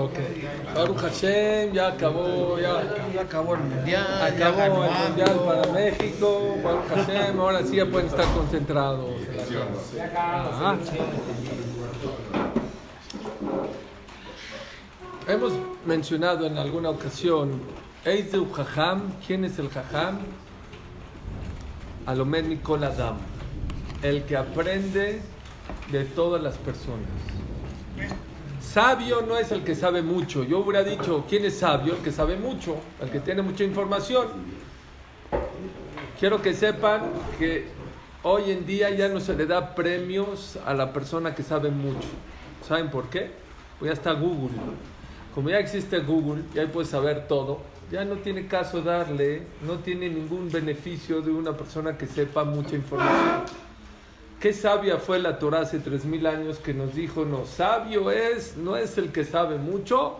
Ok. Baruch Hashem, ya acabó, ya Ya acabó el mundial. acabó el mundial para México. Baruch Hashem, ahora sí ya pueden estar concentrados. Ajá. Hemos mencionado en alguna ocasión, Eizeu Jajam, ¿quién es el Jajam? Alomed Nicol Adam, el que aprende de todas las personas. Sabio no es el que sabe mucho. Yo hubiera dicho, ¿quién es sabio? El que sabe mucho, el que tiene mucha información. Quiero que sepan que hoy en día ya no se le da premios a la persona que sabe mucho. ¿Saben por qué? Pues ya está Google. Como ya existe Google, ya puedes saber todo. Ya no tiene caso darle, no tiene ningún beneficio de una persona que sepa mucha información. Qué sabia fue la Torah hace tres mil años que nos dijo, no, sabio es, no es el que sabe mucho,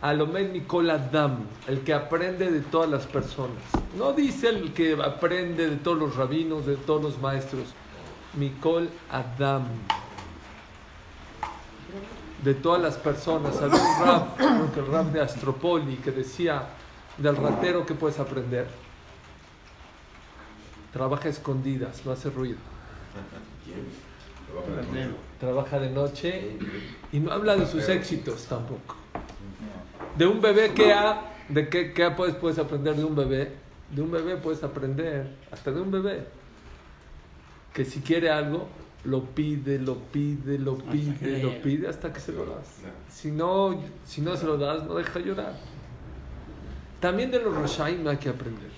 Alomed Nicol Adam, el que aprende de todas las personas. No dice el que aprende de todos los rabinos, de todos los maestros. Nicol Adam. De todas las personas. Había un rap, el rap de Astropoli, que decía del ratero que puedes aprender. Trabaja escondidas, no hace ruido. Trabaja de noche y no habla de sus éxitos tampoco. De un bebé que ha, de qué, qué puedes, puedes aprender de un bebé. De un bebé puedes aprender, hasta de un bebé, que si quiere algo, lo pide, lo pide, lo pide, lo pide hasta que se lo das. Si no, si no se lo das, no deja llorar. También de los Roshaim hay que aprender.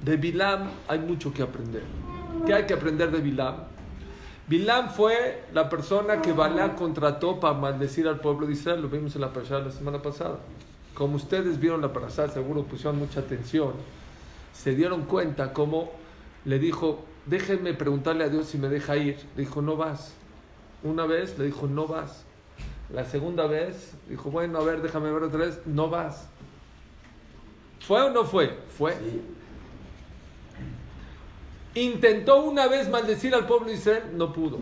De Bilam hay mucho que aprender. ¿Qué hay que aprender de Bilam? Bilam fue la persona que Balá contrató para maldecir al pueblo de Israel. Lo vimos en la parasha la semana pasada. Como ustedes vieron la parasha, seguro pusieron mucha atención. Se dieron cuenta cómo le dijo, déjenme preguntarle a Dios si me deja ir. Le dijo, no vas. Una vez le dijo, no vas. La segunda vez dijo, bueno, a ver, déjame ver otra vez. No vas. ¿Fue o no fue? Fue. Intentó una vez maldecir al pueblo de Israel, no pudo.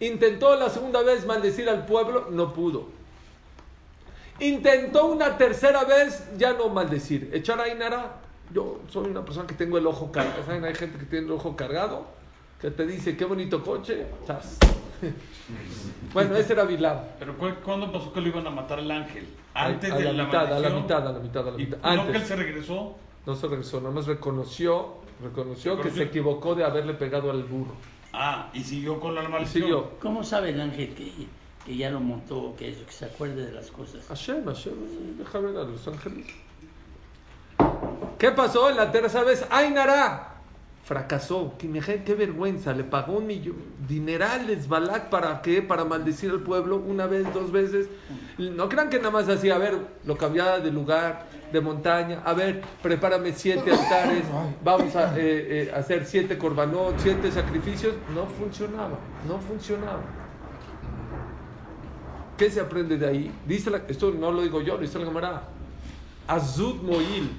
Intentó la segunda vez maldecir al pueblo, no pudo. Intentó una tercera vez, ya no maldecir. Echar a Inara. Yo soy una persona que tengo el ojo cargado. ¿Saben? Hay gente que tiene el ojo cargado, que te dice, qué bonito coche. Chas. bueno, ese era Bilam. Pero ¿cu- ¿cuándo pasó que lo iban a matar al ángel? Antes a de la la mitad, a la maldición. mitad, a la mitad, a la ¿Y mitad. no que él Antes. se regresó? No se regresó, nomás reconoció, reconoció que se equivocó de haberle pegado al burro. Ah, y siguió con la maldición. siguió. ¿Cómo sabe el ángel que, que ya lo montó, que, que se acuerde de las cosas? Hashem, Hashem, deja ver a los ángeles. ¿Qué pasó en la tercera vez? ¡Ainara! Fracasó. Qué vergüenza. Le pagó un millón, dinerales Balak para qué? Para maldecir al pueblo una vez, dos veces. No crean que nada más así, a ver, lo cambiaba de lugar, de montaña. A ver, prepárame siete altares. Vamos a eh, eh, hacer siete corbanot, siete sacrificios. No funcionaba, no funcionaba. ¿Qué se aprende de ahí? Dice la- esto no lo digo yo, lo dice la Gemara. Azud Moil.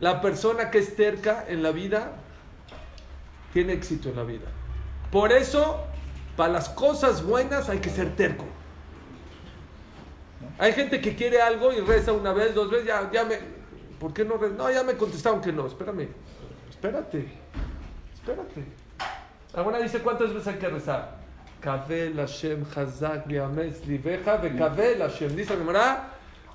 La persona que es terca en la vida tiene éxito en la vida. Por eso, para las cosas buenas hay que ser terco. Hay gente que quiere algo y reza una vez, dos veces, ya, ya me... ¿Por qué no? re- No, ya me contestaron que no. Espérame. Espérate. Espérate. Alguna dice cuántas veces hay que rezar. Kabel Hashem Hazak Liames Libeja Kabel Hashem. Dice la Gemara,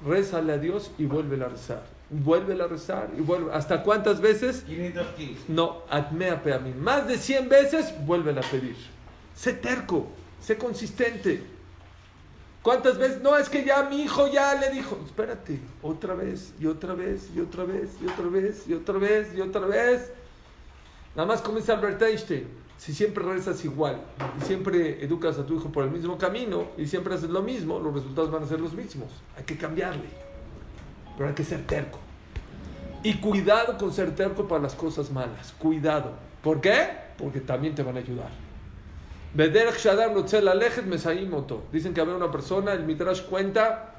rézale a Dios y vuelve a rezar. Vuelve a rezar y vuelve. ¿Hasta cuántas veces? 515. No, atmea peamim. Más de 100 veces, vuelven a pedir. Sé terco, sé consistente. ¿Cuántas veces? No, es que ya mi hijo ya le dijo. Espérate, otra vez, y otra vez, y otra vez, y otra vez, y otra vez, y otra vez. Nada más dice Albert Einstein. Si siempre rezas igual y siempre educas a tu hijo por el mismo camino y siempre haces lo mismo, los resultados van a ser los mismos. Hay que cambiarle. Pero hay que ser terco. Y cuidado con ser terco para las cosas malas. Cuidado. ¿Por qué? Porque también te van a ayudar. Dicen que había una persona, el Midrash cuenta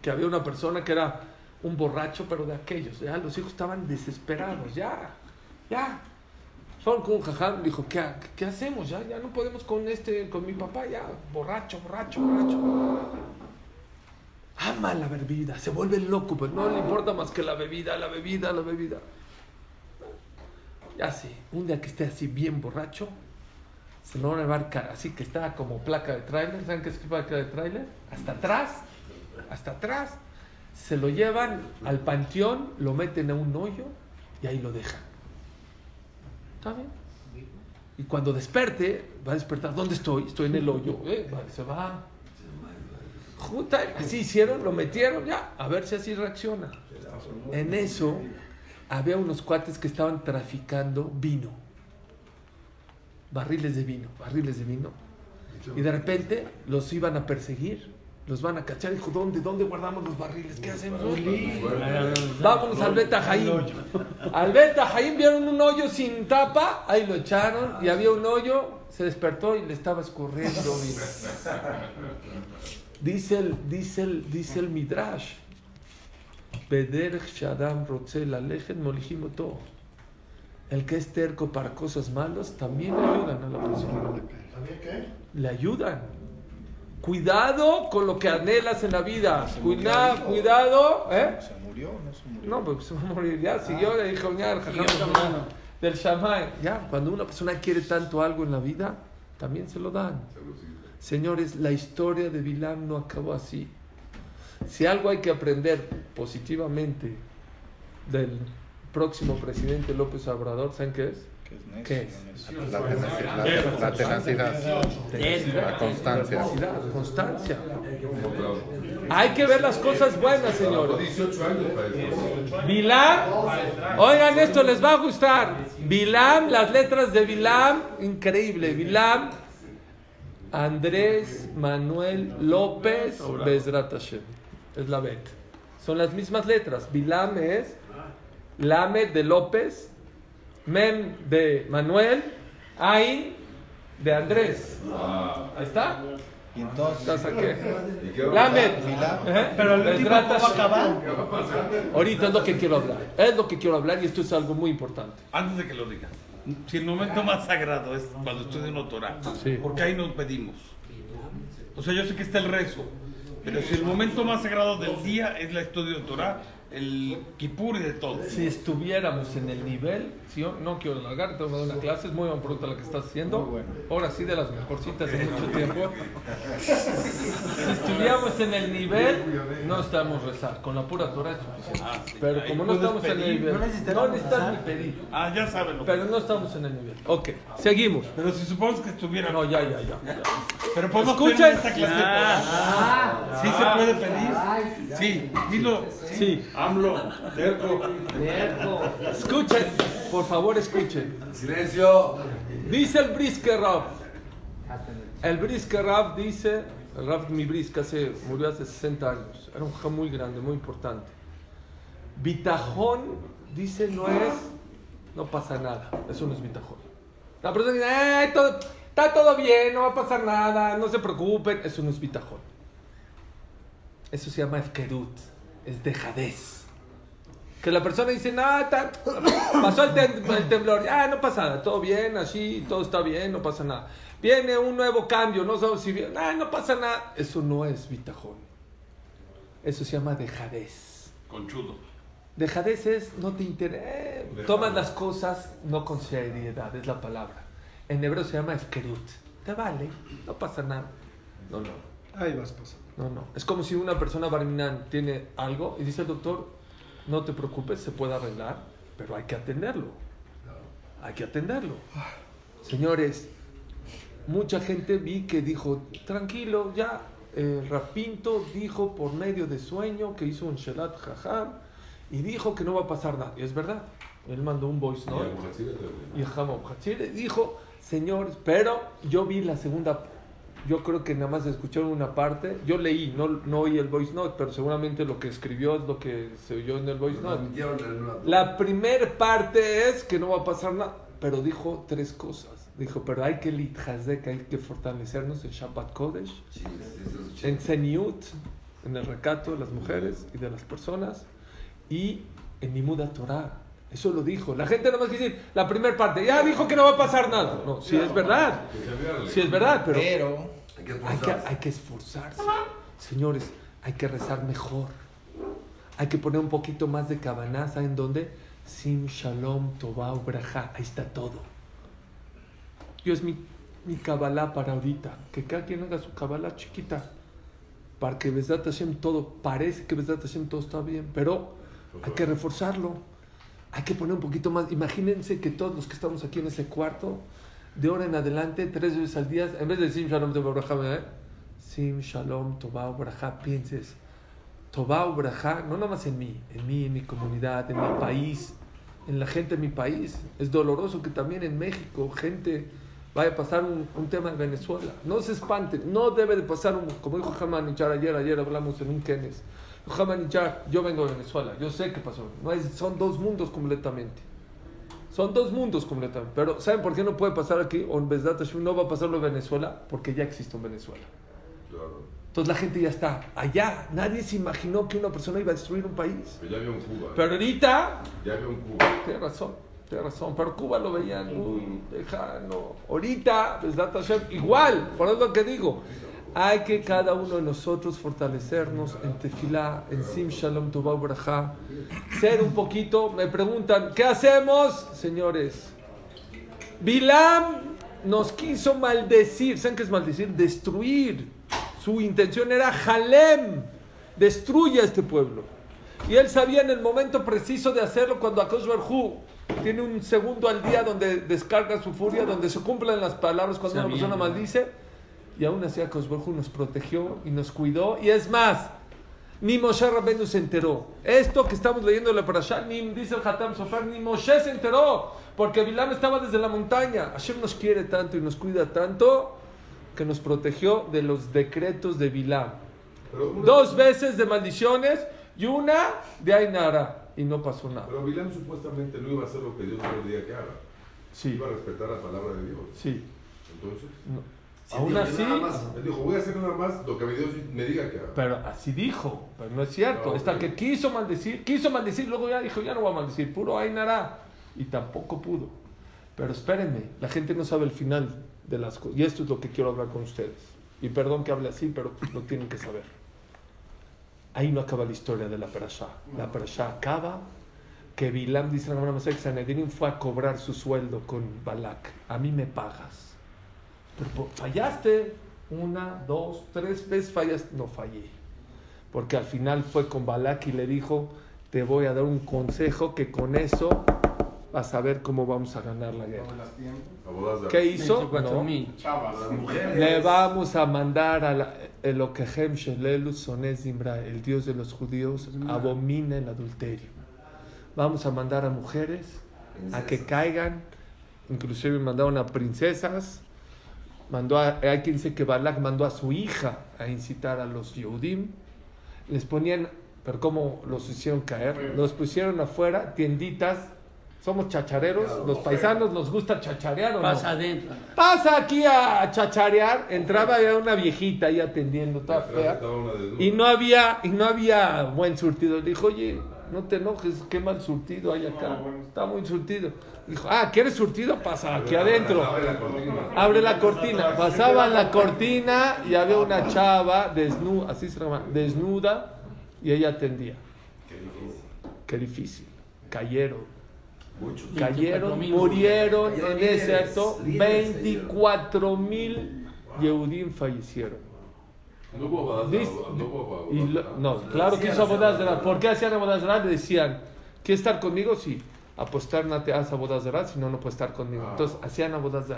que había una persona que era un borracho, pero de aquellos. Ya los hijos estaban desesperados. Ya, ya. Fueron con un jajam, dijo, ¿qué, ¿qué hacemos? Ya, ya no podemos con este, con mi papá, ya, borracho, borracho, borracho. Ama la bebida, se vuelve loco, pero no le importa más que la bebida, la bebida, la bebida. Ya sí, un día que esté así bien borracho, se lo van a llevar así que está como placa de tráiler, ¿saben qué es placa de tráiler? Hasta atrás, hasta atrás, se lo llevan al panteón, lo meten a un hoyo y ahí lo dejan. ¿Está bien? Y cuando desperte, va a despertar, ¿dónde estoy? Estoy en el hoyo, ¿eh? se va. Así hicieron, lo metieron, ya, a ver si así reacciona. En eso había unos cuates que estaban traficando vino, barriles de vino, barriles de vino. Y de repente los iban a perseguir, los van a cachar. Dijo, ¿dónde, dónde guardamos los barriles? ¿Qué hacemos? Vámonos al Beta Jaim. Al Beta Jaim vieron un hoyo sin tapa, ahí lo echaron y había un hoyo, se despertó y le estaba escurriendo vino. Dice el, dice el, dice el Midrash. Bederech Shadam Rotzel Alejen Molijimoto. El que es terco para cosas malas también le ayudan a la persona. ¿También qué? Le ayudan. Cuidado con lo que anhelas en la vida. Cuidado, cuidado. ¿eh? ¿Se murió o no se murió? No, pues se va a morir. Ya siguió, le dijo, ya, el jajam caminando. del Shammai. Ya, cuando una persona quiere tanto algo en la vida, también se lo dan. Señores, la historia de Bilam no acabó así. Si algo hay que aprender positivamente del próximo presidente López Obrador, ¿saben qué es? ¿Qué es. La tenacidad, la, tenacidad, la constancia. Constancia. Hay que ver las cosas buenas, señores. 18 años para eso. Bilam, oigan esto, les va a gustar. Bilam, las letras de Bilam, increíble. Bilam, Andrés Manuel López Bezrat Hashem. Es la Bet. Son las mismas letras. Bilam es Lamed de López, Mem de Manuel, Ain de Andrés. Ahí está. Y entonces, ¿Estás aquí? ¿Y qué va a Lamed. Pero el último Bezrat ¿cómo va a acabar? Ahorita es lo que quiero hablar. Es lo que quiero hablar y esto es algo muy importante. Antes de que lo diga, si el momento más sagrado es cuando estudio en Torah, Sí. porque ahí nos pedimos. O sea, yo sé que está el rezo, pero si el momento más sagrado del día es la estudio de Torah, el Kippur y de todo. Si estuviéramos en el nivel, si yo no quiero alargar, tengo que dar una clase, es muy buena pregunta la que estás haciendo. Bueno. Ahora sí, de las mejorcitas en mucho tiempo. si estuviéramos en el nivel, no estamos rezar. Con la pura Torah es suficiente. Ah, sí. Pero como no estamos en el nivel, No necesitas rezar. ni pedir. Ah, ya saben lo que Pero no estamos en el nivel. Ok, seguimos. Pero si suponemos que estuviera. No, ya, ya, ya. ya. Pero podemos Escuchen. tener esta clase Torah. ¿Sí se puede pedir? Sí, dilo. Sí, AMLO, terco. escuchen, por favor, escuchen. Silencio. Dice el Brisker Rav. El Brisker Rav dice, el Rav mi Brisker se murió hace 60 años. Era un jajam muy grande, muy importante. Bitajón, dice, no es, no pasa nada. Eso no es bitajón. La persona dice, "Ay, todo- está todo bien, no va a pasar nada, no se preocupen. Eso no es bitajón. Eso se llama efkerut, es dejadez. Que la persona dice, está- pasó el, tem- el temblor, ah, no pasa nada, todo bien, así, todo está bien, no pasa nada. Viene un nuevo cambio, no sabemos si ah, no pasa nada. Eso no es bitajón. Eso se llama dejadez. Conchudo. Dejadez es, no te interesa, tomas las cosas no con seriedad, es la palabra. En hebreo se llama efkerut. Te vale, no pasa nada. No, no. Ahí vas pasando. No, no. Es como si una persona barminan tiene algo y dice el doctor, no te preocupes, se puede arreglar, pero hay que atenderlo. Hay que atenderlo. Señores, mucha gente vi que dijo, tranquilo, ya, eh, Rapinto dijo por medio de sueño que hizo un Shelat Jajam y dijo que no va a pasar nada. Y es verdad. Él mandó un voice note. Y Hamam Hatzir dijo, señores, pero yo vi la segunda, yo creo que nada más escucharon una parte, yo leí, no, no oí el voice note, pero seguramente lo que escribió es lo que se oyó en el voice note. La primera parte es que no va a pasar nada, pero dijo tres cosas. Dijo, pero hay que litjazek, hay que fortalecernos en Shabbat Kodesh, en Zeniut, en el recato de las mujeres y de las personas, y en Nimuda Torah. Eso lo dijo. La gente no más quiere decir la primera parte. Ya dijo que no va a pasar nada. No, sí es verdad. Sí es verdad, pero Hay que hay que, esforzarse. hay que esforzarse. Señores, hay que rezar mejor. Hay que poner un poquito más de cabanaza en donde Sim Shalom Tobá Braja. Ahí está todo. Yo es mi, mi Kabbalah para ahorita. Que cada quien haga su Kabbalah chiquita. Para que Besdat Hashem todo, parece que Besdat Hashem todo está bien, pero hay que reforzarlo. Hay que poner un poquito más. Imagínense que todos los que estamos aquí en ese cuarto, de ahora en adelante, tres veces al día, en vez de Sim Shalom Tobá Braja, ¿eh? Sim Shalom Tobá Braja, pienses. Tobá Braja, no nada más en mí, en mí, en mi comunidad, en mi país, en la gente de mi país. Es doloroso que también en México gente vaya a pasar un, un tema en Venezuela. No se espanten, no debe de pasar un, como dijo Haman Ichar ayer, ayer hablamos en un Kenes. Ichar, yo vengo de Venezuela, yo sé qué pasó. No es, son dos mundos completamente. Son dos mundos completamente. Pero ¿saben por qué no puede pasar aquí? O en no va a pasarlo en Venezuela, porque ya existe en Venezuela. Claro. Entonces la gente ya está allá. Nadie se imaginó que una persona iba a destruir un país. Pero ya había un Cuba. Pero ahorita, Ya había un Cuba. tiene razón, tiene razón. Pero Cuba lo veían muy lejano. Ahorita, Hashem, igual, por eso es lo que digo. Hay que cada uno de nosotros fortalecernos en Tefilá, en Sim Shalom Tobá Braja. Ser un poquito, me preguntan, ¿qué hacemos? Señores, Bilam nos quiso maldecir. ¿Saben qué es maldecir? Destruir. Su intención era Jalem. Destruye a este pueblo. Y él sabía en el momento preciso de hacerlo cuando Akosh Barhu tiene un segundo al día donde descarga su furia, donde se cumplen las palabras cuando una persona maldice. Y aún así Akosh Barhu nos protegió y nos cuidó. Y es más, ni Moshe Rabbeinu se enteró. Esto que estamos leyendo en la Parashá, ni dice el Hatam Sofar, ni Moshe se enteró. Porque Bilam estaba desde la montaña. Hashem nos quiere tanto y nos cuida tanto que nos protegió de los decretos de Bilam. Una- Dos veces de maldiciones y una de Ainara. Y no pasó nada. Pero Bilam supuestamente no iba a hacer lo que Dios diga que haga. Sí, Iba a respetar la palabra de Dios. sí. Entonces, No. Sí, Aún dijo, así. Él dijo, voy a hacer nada más lo que Dios me diga que haga. pero así dijo. Pero no es cierto. No, Esta ok. que quiso maldecir, quiso maldecir, luego ya dijo, ya no voy a maldecir. Puro Ainara. Y tampoco pudo. Pero espérenme, la gente no sabe el final de las cosas. Y esto es lo que quiero hablar con ustedes. Y perdón que hable así, pero lo tienen que saber. Ahí no acaba la historia de la Perashá. La Perashá acaba que Bilam, dice la Gemara Masech, Sanedrin fue a cobrar su sueldo con Balak. A mí me pagas. Pero por- fallaste una, dos, tres veces fallaste. No fallé. Porque al final fue con Balak y le dijo, te voy a dar un consejo que con eso vas a ver cómo vamos a ganar la guerra. ¿Qué hizo? 24 No. Le vamos a mandar a la- Zimra, el Dios de los judíos, abomina el adulterio. Vamos a mandar a mujeres a que caigan, inclusive mandaron a princesas, mandó a, hay quien dice que Balak mandó a su hija a incitar a los Yehudim, les ponían, pero ¿cómo los hicieron caer? Los pusieron afuera, tienditas, somos chachareros, los paisanos nos gusta chacharear o no? Pasa adentro. Pasa aquí a chacharear, entraba ya una viejita ahí atendiendo, toda fea, y no había, y no había buen surtido. Le dijo, oye, no te enojes, qué mal surtido hay acá, está muy surtido. Dijo, ah, ¿quieres surtido? Pasa aquí adentro. Abre la cortina. Abre la cortina. Pasaba la cortina y había una chava desnuda, así se llama, desnuda, y ella atendía. Qué difícil. Cayeron. Cayeron, 24,000. murieron Cayeron en líderes, ese acto. líderes 24 mil Yehudim fallecieron. No hubo bodas de Dice- no hubo bodas y lo- no, claro que hizo de ¿Por qué hacían Le decían, ¿quieres estar conmigo? Sí. Aposternate, haz de si no, no puedes estar conmigo. Entonces hacían bodas de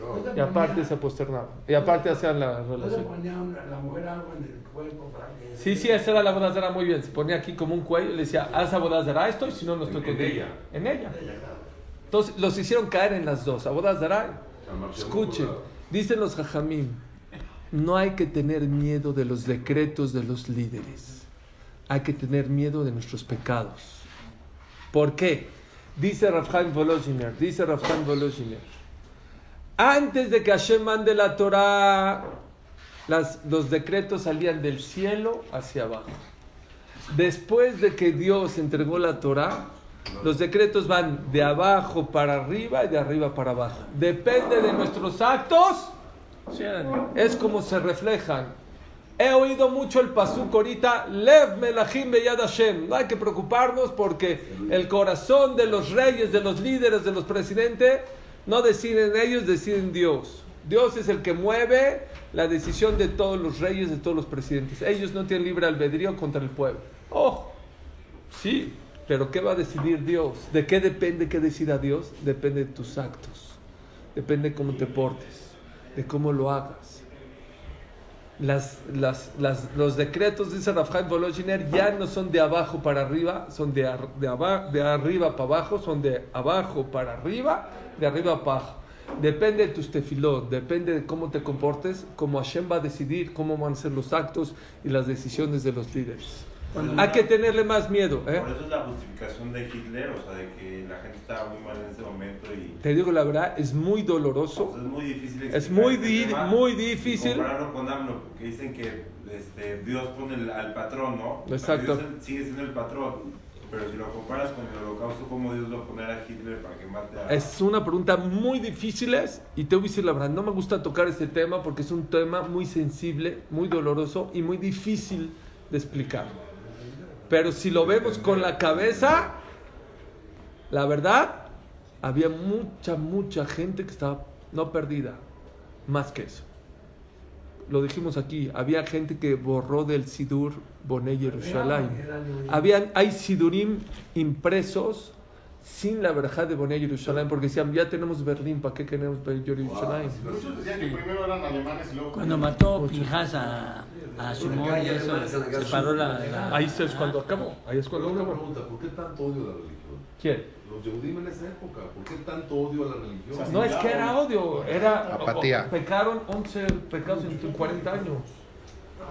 No. y aparte se aposternaban. Y aparte hacían la relación. ponía una- la mujer algo en el cuerpo para que... Sí, sí, esa era la bodazara muy bien. Se ponía aquí como un cuello y le decía, haz a bodazara esto y si no, no estoy En- contigo. en ella. En ella. Entonces los hicieron caer en las dos. A bodazara, escuchen, dicen los jajamim, no hay que tener miedo de los decretos de los líderes. Hay que tener miedo de nuestros pecados. ¿Por qué? Dice Rafhaim Volozhiner, dice Rafhaim Volozhiner, antes de que Hashem mande la Torah, los decretos salían del cielo hacia abajo. Después de que Dios entregó la Torah, Los decretos van de abajo para arriba y de arriba para abajo. Depende de nuestros actos. Es como se reflejan. He oído mucho el pasuk ahorita, Lev Melachim Beyad Hashem. No hay que preocuparnos porque el corazón de los reyes, de los líderes, de los presidentes, no deciden ellos, deciden Dios. Dios es el que mueve la decisión de todos los reyes, de todos los presidentes. Ellos no tienen libre albedrío contra el pueblo. Oh, sí, pero ¿qué va a decidir Dios? ¿De qué depende que decida Dios? Depende de tus actos. Depende de cómo te portes, de cómo lo hagas las, las, las- los decretos, dice Rafhaim Volozhiner, ya no son de abajo para arriba, son de, de, aba- de arriba para abajo, son de abajo para arriba, de arriba para abajo. Depende de tus tefilot, depende de cómo te comportes, cómo Hashem va a decidir cómo van a ser los actos y las decisiones de los líderes. Hay que tenerle más miedo. ¿eh? Por eso es la justificación de Hitler, o sea, de que la gente estaba muy mal en ese momento y Te digo la verdad, es muy o doloroso. sea, es muy difícil Es muy, este di- tema muy difícil. compararlo con AMLO, porque dicen que este, Dios pone el- al patrón, ¿no? Exacto. Dios sigue siendo el patrón. Pero si lo comparas con el holocausto, ¿cómo Dios va a poner a Hitler para que mate a... Es una pregunta muy difícil y te voy a decir la verdad, no me gusta tocar este tema porque es un tema muy sensible, muy doloroso y muy difícil de explicar. Pero si lo vemos con la cabeza, la verdad, había mucha, mucha gente que estaba no perdida, más que eso. Lo dijimos aquí, había gente que borró del Sidur Boné Yerushalayim. Habían, hay Sidurim impresos sin la verja de Boné Yerushalayim, porque decían, ya tenemos Berlín, ¿para qué queremos Yerushalayim? Muchos decían que primero eran alemanes y luego. Cuando mató Pinjas a, a Simón y eso, se paró la... la- Ahí es cuando acabó, ahí es cuando acabó. pregunta, ¿por qué tanto odio a la religión? ¿Quién? Los Yehudim en esa época, ¿por qué tanto odio a la religión? No es que era odio, era... Apatía. Pecaron 11 pecados en 40 años.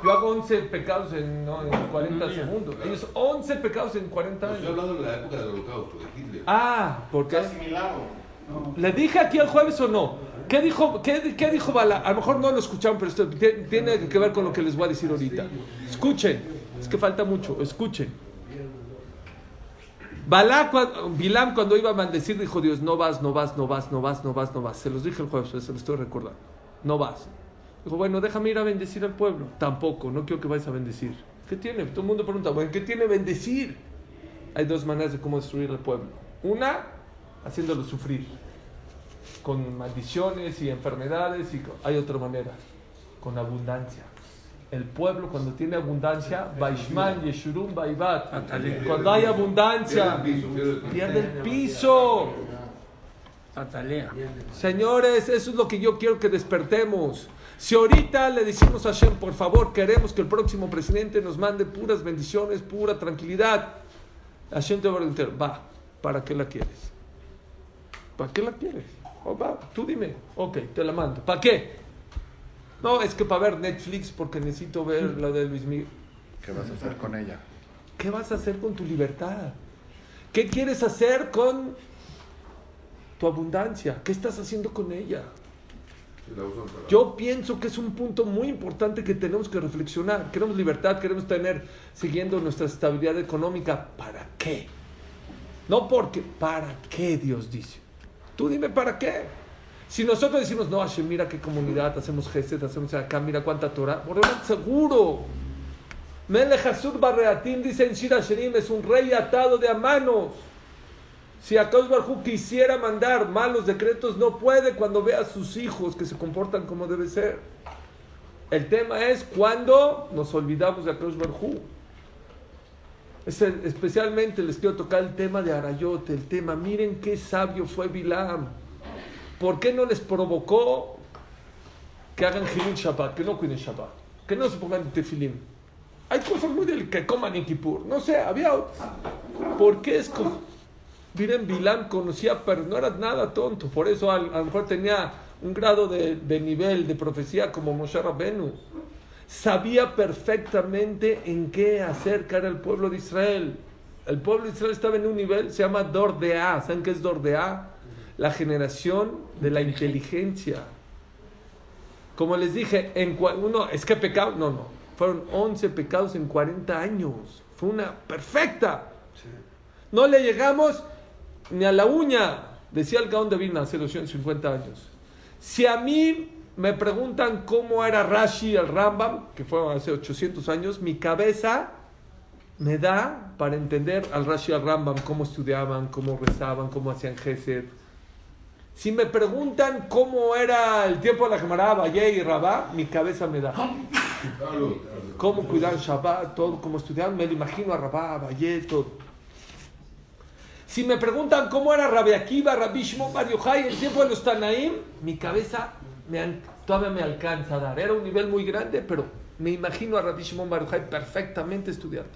Yo hago 11 pecados en, no, en 40 segundos. Ellos 11 pecados en 40 Estoy años. hablando de la época del holocausto, de Hitler. Ah, porque... asimilado. ¿Le dije aquí el jueves o no? ¿Qué dijo, qué, qué dijo Bala? A lo mejor no lo escucharon, pero esto tie- tiene que ver con lo que les voy a decir ahorita. Escuchen, es que falta mucho, escuchen. Balá, Bilam cuando iba a maldecir dijo Dios, no vas, no vas, no vas, no vas, no vas, no vas. Se los dije el jueves, se los estoy recordando. No vas. Dijo, bueno, déjame ir a bendecir al pueblo. Tampoco, no quiero que vayas a bendecir. ¿Qué tiene? Todo el mundo pregunta, bueno, ¿qué tiene bendecir? Hay dos maneras de cómo destruir al pueblo. Una, haciéndolo sufrir con maldiciones y enfermedades y hay otra manera, con abundancia. El pueblo cuando tiene abundancia, Baishman, Yeshurum, Baibat. Cuando hay abundancia, Pierde el piso. Señores, eso es lo que yo quiero que despertemos. Si ahorita le decimos a Hashem, por favor, queremos que el próximo presidente nos mande puras bendiciones, pura tranquilidad, Hashem te va a preguntar, va, ¿para qué la quieres? ¿Para qué la quieres? Oh, va, tú dime, ok, te la mando. ¿Para qué? No, es que para ver Netflix porque necesito ver la de Luis Miguel. ¿Qué vas a hacer con ella? ¿Qué vas a hacer con tu libertad? ¿Qué quieres hacer con tu abundancia? ¿Qué estás haciendo con ella? Y la usan para- Yo pienso que es un punto muy importante que tenemos que reflexionar. Queremos libertad, queremos tener, siguiendo nuestra estabilidad económica. ¿Para qué? No porque, ¿para qué Dios dice? Tú dime para qué. Si nosotros decimos, no, Hashem, mira qué comunidad, hacemos gestes, hacemos acá, mira cuánta Torah, Borreolam seguro. Melech Hasur Barreatim dice en Shira Sherim, es un rey atado de a manos. Si Akadosh Barjú quisiera mandar malos decretos, no puede cuando ve a sus hijos que se comportan como debe ser. El tema es cuando nos olvidamos de Akadosh Barjú. Es especialmente les quiero tocar el tema de Arayot, el tema, miren qué sabio fue Bilam. ¿Por qué no les provocó que hagan Hilul Shabbat, que no cuiden Shabbat, que no se pongan tefilim? Hay cosas muy del que coman en Kippur, no sé, había... ¿Por qué es como... Miren, Bilam conocía, pero no era nada tonto. Por eso a, lo mejor tenía un grado de, de nivel de profecía como Moshe Rabbenu. Sabía perfectamente en qué acercar al pueblo de Israel. El pueblo de Israel estaba en un nivel, se llama Dordea. ¿Saben qué es Dordea? La generación de la inteligencia. Como les dije, en uno, es que pecado, no, no. Fueron 11 pecados en 40 años. Fue una perfecta. No le llegamos ni a la uña, decía el Gaón de Vilna hace 250 años. Si a mí me preguntan cómo era Rashi el Rambam, que fue hace 800 años, mi cabeza me da para entender al Rashi al Rambam, cómo estudiaban, cómo rezaban, cómo hacían Gesed. Si me preguntan cómo era el tiempo de la Gemara, Valle y Rabá, mi cabeza me da. Cómo cuidar Shabbat, todo, cómo estudiaban, me lo imagino a Rabá, Valle, todo. Si me preguntan cómo era Rabbi Akiva, Rabbi Shimon Bar el tiempo de los Tanaim, mi cabeza me todavía me alcanza a dar. Era un nivel muy grande, pero me imagino a Rabbi Shimon Bar perfectamente estudiando.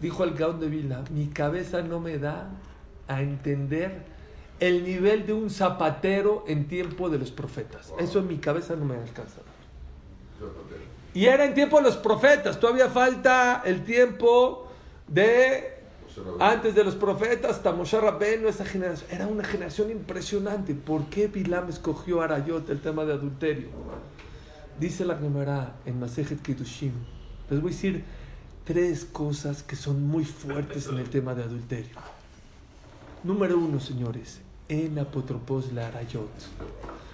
Dijo el Gaon de Vilna, mi cabeza no me da a entender el nivel de un zapatero en tiempo de los profetas. Eso en mi cabeza no me alcanza a dar. Y era en tiempo de los profetas, todavía falta el tiempo de antes de los profetas, hasta Moshe Rabbeinu, esa generación. Era una generación impresionante. ¿Por qué Bilam escogió a Arayot el tema de adulterio? Dice la Gemara en Masejet Kiddushim. Les voy a decir tres cosas que son muy fuertes en el tema de adulterio. Número uno, señores, en apotropos la Arayot.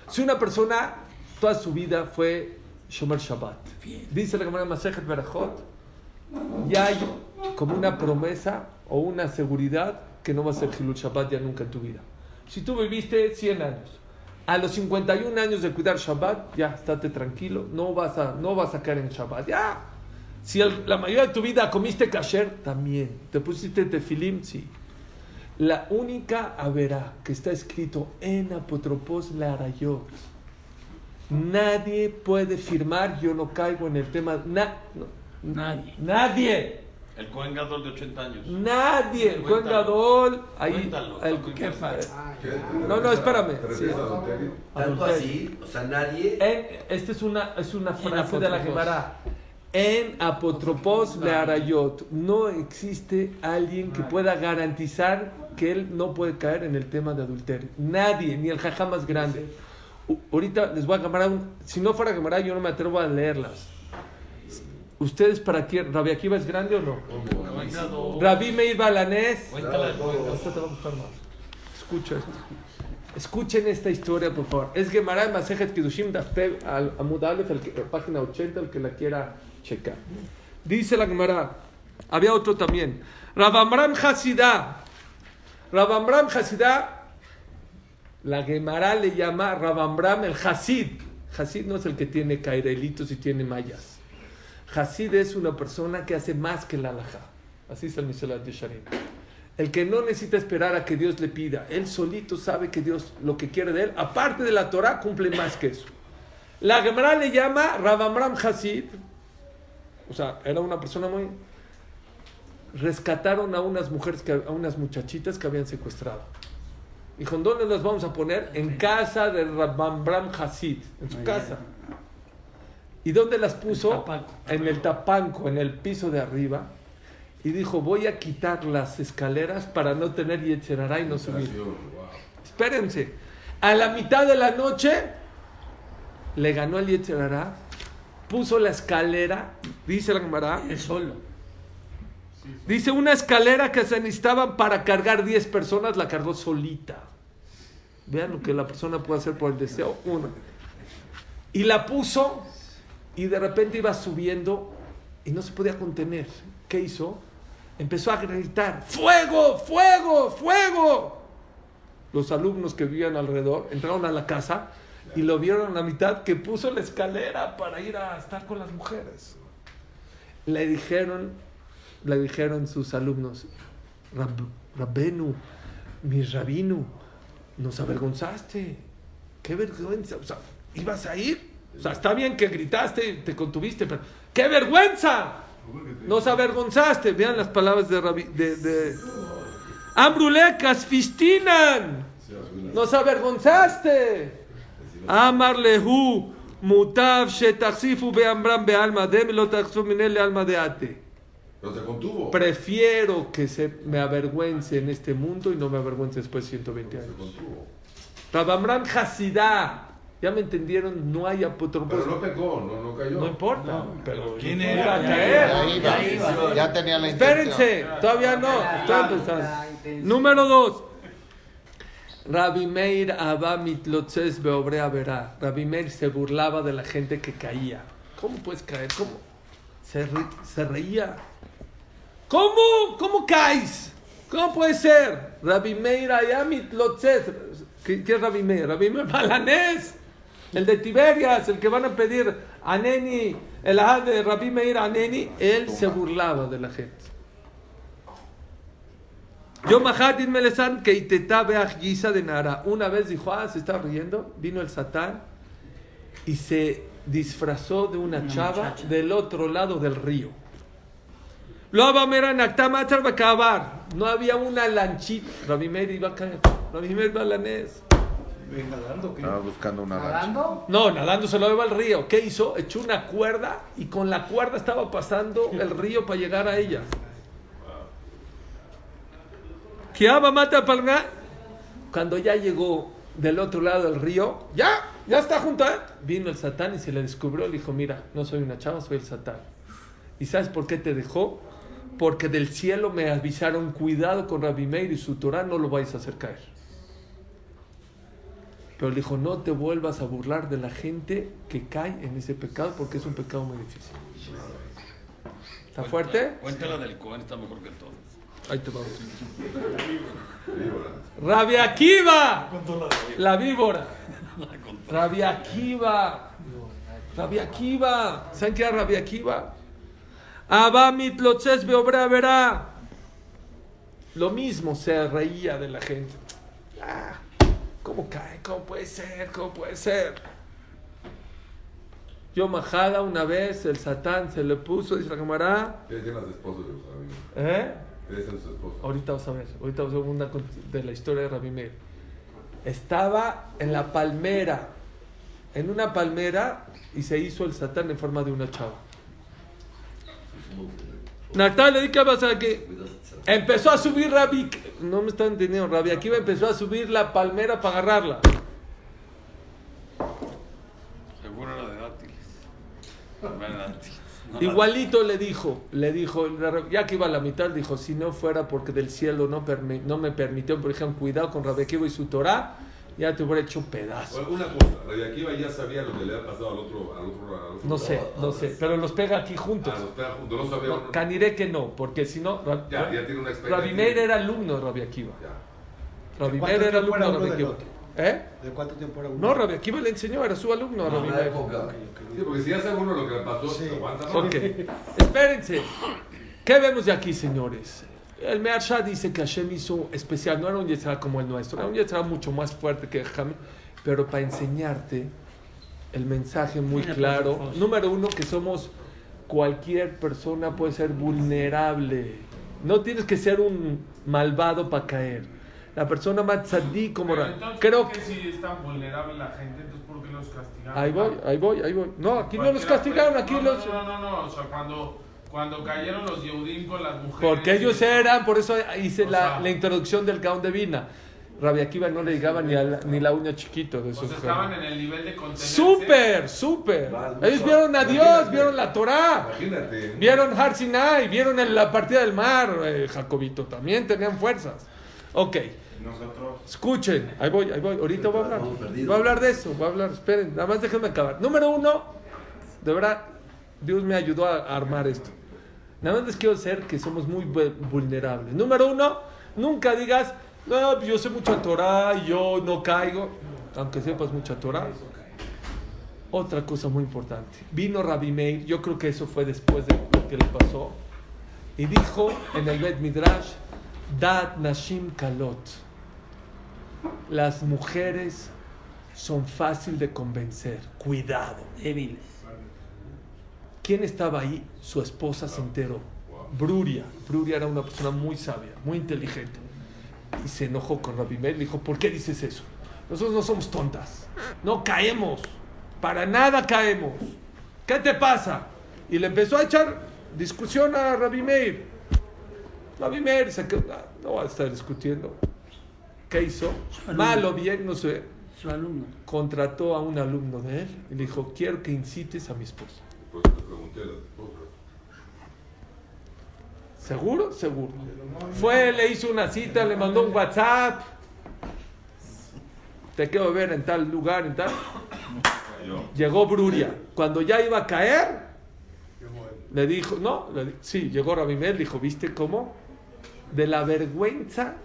Si una persona toda su vida fue Shomer Shabbat, dice la Gemara en Masejet Berajot, ya hay como una promesa o una seguridad que no va a ser Hilul Shabbat ya nunca en tu vida. Si tú viviste 100 años, a los 51 años de cuidar Shabbat, ya estate tranquilo, no vas a, no vas a caer en Shabbat, ya. Si el- la mayoría de tu vida comiste kasher, también. Te pusiste tefilim, sí. La única avera que está escrito en Apotropos la Arayot. Nadie puede firmar, yo no caigo en el tema. na- no, Nadie. nadie. El Cohen Gadol de 80 años. Nadie, el Cohen. Gadol, ahí, Cuéntalo. el- ¿Qué fa- No, no, espérame. ¿Te Sí. Tanto así, o sea, nadie. En, esta es una, es una frase de la. Gemara. En apotropos de Arayot no existe alguien que pueda garantizar que él no puede caer en el tema de adulterio. Nadie, ni el jajá más grande. Ahorita les voy a Gemara, un- si no fuera Gemara yo no me atrevo a leerlas. ¿Ustedes para quién? ¿Rabi Akiva es grande o no? Gadol. Rabbi Meir Balanés. Esto te va a gustar más. Escucha esto. Escuchen esta historia, por favor. Es Gemara Masejet Kidushim Daftev al Amud que- página 80, el que la quiera checar. Dice la Gemara, había otro también. Rabamram Hasidá. Rabamram Hasidá, la Gemara le llama Rabamram el Hasid. Hasid no es el que tiene cairelitos y tiene mallas. Hasid es una persona que hace más que la alajá. Así es el Miselat de Sharim. El que no necesita esperar a que Dios le pida. Él solito sabe que Dios lo que quiere de él, aparte de la Torah, cumple más que eso. La Gemara le llama Rabamram Hasid. O sea, era una persona muy... Rescataron a unas mujeres, que, a unas muchachitas que habían secuestrado. Dijo, ¿en dónde las vamos a poner? En casa de Rabamram Hasid, en su casa. ¿Y dónde las puso? tapanco. En el tapanco, en el piso de arriba. Y dijo, voy a quitar las escaleras para no tener Yetzerará y no subir. Espérense. A la mitad de la noche le ganó el Yetzerará, puso la escalera, dice la Gemara, Él solo. dice una escalera que se necesitaba para cargar 10 personas, la cargó solita. Vean lo que la persona puede hacer por el deseo. Uno. Y la puso y de repente iba subiendo y no se podía contener. ¿Qué hizo? Empezó a gritar, ¡Fuego! ¡Fuego! ¡Fuego! Los alumnos que vivían alrededor entraron a la casa y lo vieron a la mitad que puso la escalera para ir a estar con las mujeres. Le dijeron, le dijeron sus alumnos, "Rab- Rabbenu, mi rabino, nos avergonzaste. Qué vergüenza. O sea, ¿ibas a ir? O sea, está bien que gritaste y te contuviste, pero ¡qué vergüenza! Nos avergonzaste. Vean las palabras de Rabbi, de, de Ambrulecas fistinan. Nos avergonzaste. Amar lehu mutav shetaxifu beambram bealma dem lo taxu minele alma de ate. Pero se contuvo. Prefiero que se me avergüence en este mundo y no me avergüence después de 120 Se años. Rabamram Hasidá. Ya me entendieron, no hay Pero apotropos. no pecó, no, no cayó. No importa, pero ¿Quién iba era? a caer. Ya iba, ya tenía la intención. Espérense, todavía no, estoy empezando. Número dos. Rabbi Meir Abba Mitlotzes Beobrea Verá. Rabbi Meir se burlaba de la gente que caía. ¿Cómo puedes caer? ¿Cómo? Se, re- se reía. ¿Cómo? ¿Cómo caes? ¿Cómo puede ser? Rabbi Meir Abba Mitlotzes. ¿Qué, qué es Rabbi Meir? Rabbi Meir Balanés. El de Tiberias, el que van a pedir a Neni, el ajá de Rabbi Meir a Neni, él se burlaba de la gente. Yo Mahadin Melesan que iteta beach guisa de Nara. Una vez dijo, ah, se está riendo. Vino el Satán y se disfrazó de una, chava del otro lado del río. No había una lanchita. Rabbi Meir iba a caer. Rabbi Meir balanés. Venga, dando que. Estaba buscando una lancha. ¿Nadando? No, nadando se lo lleva al río. ¿Qué hizo? Echó una cuerda y con la cuerda estaba pasando el río para llegar a ella. Kiaba mata palga. Cuando ya llegó del otro lado del río, ya, ya está junto a él. Vino el satán y se le descubrió. Le dijo, mira, no soy una chava, soy el satán. ¿Y sabes por qué te dejó? Porque del cielo me avisaron, cuidado con Rabbi Meir y su Torah, no lo vais a hacer caer. Pero le dijo, no te vuelvas a burlar de la gente que cae en ese pecado porque es un pecado muy difícil. ¿Está fuerte? Cuéntala del Cohen, está mejor que todo. Ahí te vamos. Rabia Akiva, la víbora. Rabia Akiva. Rabia Akiva. ¿Saben qué era Rabia Akiva? Abamit lotzes beobra verá. Lo mismo se reía de la gente. Ah, ¿Cómo cae? ¿Cómo puede ser? ¿Cómo puede ser? Yo majada una vez, el satán se le puso, dice la camarada. ¿Qué decían las esposas de los amigos? ¿Eh? ¿Qué decían sus esposas? Ahorita vas a ver, ahorita vas a ver una de la historia de Rabbi Meir. Estaba en la palmera, en una palmera, y se hizo el satán en forma de una chava. Natalia, ¿qué pasa? Que empezó a subir Rabbi, no me están entendiendo, Rabbi Akiva empezó a subir la palmera para agarrarla. Seguro era de dátiles. Era de dátiles. No, Igualito le dijo, le dijo, ya que iba a la mitad, dijo, si no fuera porque del cielo no, permi- no me permitió, por ejemplo, cuidado con Rabbi Akiva y su Torah, ya te hubiera hecho un pedazo. Bueno, Una cosa, Rabbi Akiva ya sabía lo que le había pasado al otro, al otro, al otro No sé, no sé, pero los pega aquí juntos. Ah, los pega juntos, no sabía. No, Caniré que no, porque si no, Ra- Ya, ya tiene una experiencia. Rabbi Meir era alumno de Rabbi Akiva. Ya. Rabbi ¿Cuánto Meir era alumno era de otro? ¿Eh? ¿De cuánto tiempo era uno? No, Rabbi Akiva le enseñó, era su alumno a No, Meir. época. Sí, porque si ya sabe uno lo que le pasó, Sí. se aguanta. Ok, espérense. ¿Qué vemos de aquí, señores? El Mearsha dice que Hashem hizo especial, no era un Yetzirah como el nuestro, era un Yetzirah mucho más fuerte que Hamid, pero para enseñarte el mensaje muy claro. por favor. Número uno, que somos, cualquier persona puede ser vulnerable. No tienes que ser un malvado para caer. La persona más tzadí como... Pero entonces, Creo ¿por qué que... si es tan vulnerable la gente, entonces ¿por qué los castigaron? Ahí voy, ahí voy, ahí voy. No, aquí no los castigaron, aquí no, los... No, no, no, no, o sea, cuando, cuando cayeron los Yehudim con las mujeres... Porque ellos y- eran, por eso hice la, sea- la introducción del Gaón de Vina. Rabbi Akiva no le llegaba ni, a la, ni la uña chiquito de esos sea, estaban en el nivel de contenerse. ¡Súper! ¡Súper! Ellos vieron a Dios, vieron la Torah, Imagínate. vieron Har Sinai, vieron en la partida del mar, eh, Jacobito, también tenían fuerzas. Ok, Nosotros, escuchen, ahí voy, ahí voy, ahorita voy a hablar. Voy a hablar de eso, voy a hablar, esperen, nada más déjenme acabar. Número uno, de verdad, Dios me ayudó a armar esto. Nada más les quiero decir que somos muy vu- vulnerables. Número uno, nunca digas, pues yo sé mucha Torah yo no caigo, aunque sepas mucha Torah. Otra cosa muy importante. Vino Rabbi Meir, yo creo que eso fue después de lo que le pasó, y dijo en el Bet Midrash, Dat Nashim Kalot. Las mujeres son fácil de convencer. Cuidado. Débiles. ¿Quién estaba ahí? Su esposa se enteró. Bruria. Bruria era una persona muy sabia, muy inteligente. Y se enojó con Rabbi Meir. Le dijo, ¿por qué dices eso? Nosotros no somos tontas. No caemos. Para nada caemos. ¿Qué te pasa? Y le empezó a echar discusión a Rabbi Meir. Rabbi Meir se quedó, "Ah, no va a estar discutiendo. ¿Qué hizo? Mal o bien, no sé. Su alumno. Contrató a un alumno de él y le dijo, quiero que incites a mi esposa. Por eso te pregunté las. ¿Seguro? Seguro. Fue, le hizo una cita, le mandó un WhatsApp. Te quiero ver en tal lugar, en tal. Llegó Bruria. Cuando ya iba a caer, le dijo, no, le sí, llegó Rabimel, dijo, ¿viste cómo? De la vergüenza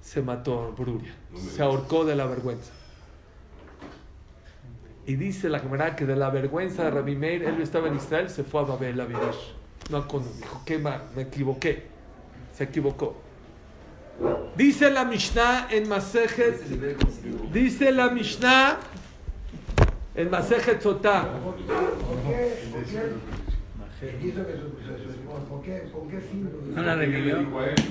se mató Bruria. Se ahorcó de la vergüenza. Y dice la camarada que de la vergüenza de Rabbi Meir, él estaba en Israel, se fue a Babel a vivir. No con dijo, qué mal, me equivoqué. Se equivocó. Dice la Mishnah en Masejet, dice la Mishnah en Masejet Sotah. ¿Por qué? ¿Por qué? Quiso que su, su- su esposa, ¿por qué? ¿Con qué fin? No la revivió.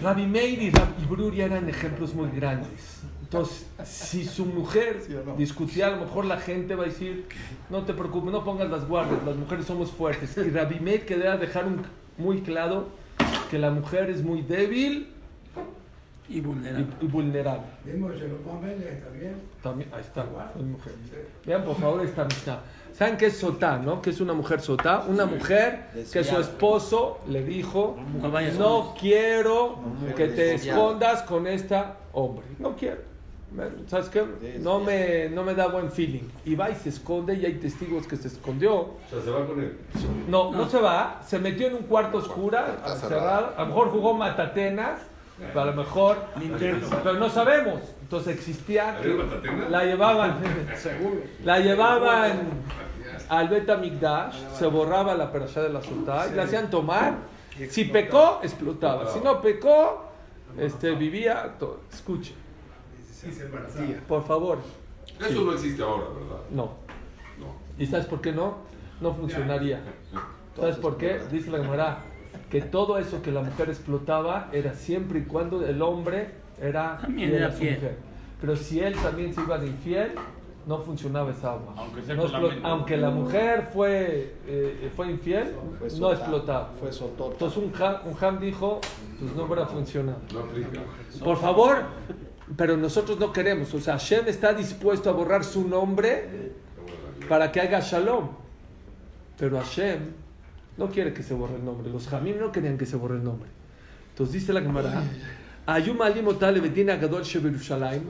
Rabbi Meir y Rabbi Bruria eran ejemplos muy grandes. Entonces, si su mujer discutía, a lo mejor la gente va a decir, no te preocupes, no pongas las guardias, las mujeres somos fuertes. Y Rabbi Meir quería dejar un- muy claro que la mujer es muy débil Y y, vulnerable. y vulnerable. El Obamele también. También, ahí está, es mujer. Vean por favor esta Mishnah. ¿Saben qué es sotá, no? ¿Qué es una mujer sotá? Una mujer que su esposo le dijo, no quiero que te escondas con esta hombre. No quiero. ¿Sabes qué? No me, no me da buen feeling. Y va y se esconde y hay testigos que se escondió. O sea, se va con él. No, no se va. Se metió en un cuarto oscuro, cerrado. A lo mejor jugó matatenas. pero A lo mejor, pero no sabemos. Entonces existía que la llevaban, la llevaban al Beta Migdash, se borraba la perashá de la sultana y la hacían tomar. Si pecó, explotaba. Si no pecó, este, vivía todo. Por favor. Eso no existe ahora, ¿verdad? No. No. ¿Y sabes por qué no? No funcionaría. ¿Sabes por qué? Dice la Gemara que todo eso que la mujer explotaba era siempre y cuando el hombre era También fiel era a su fiel. mujer. Pero si él también se iba de infiel, no funcionaba esa agua. Aunque No la aunque mujer fue, eh, fue infiel, Fue no explotaba. Fue. Entonces un ham, un ham dijo, pues no va a funcionar. Por favor, pero nosotros no queremos. O sea, Hashem está dispuesto a borrar su nombre para que haga shalom. Pero Hashem no quiere que se borre el nombre. Los Jamim no querían que se borre el nombre. Entonces dice la Gemara.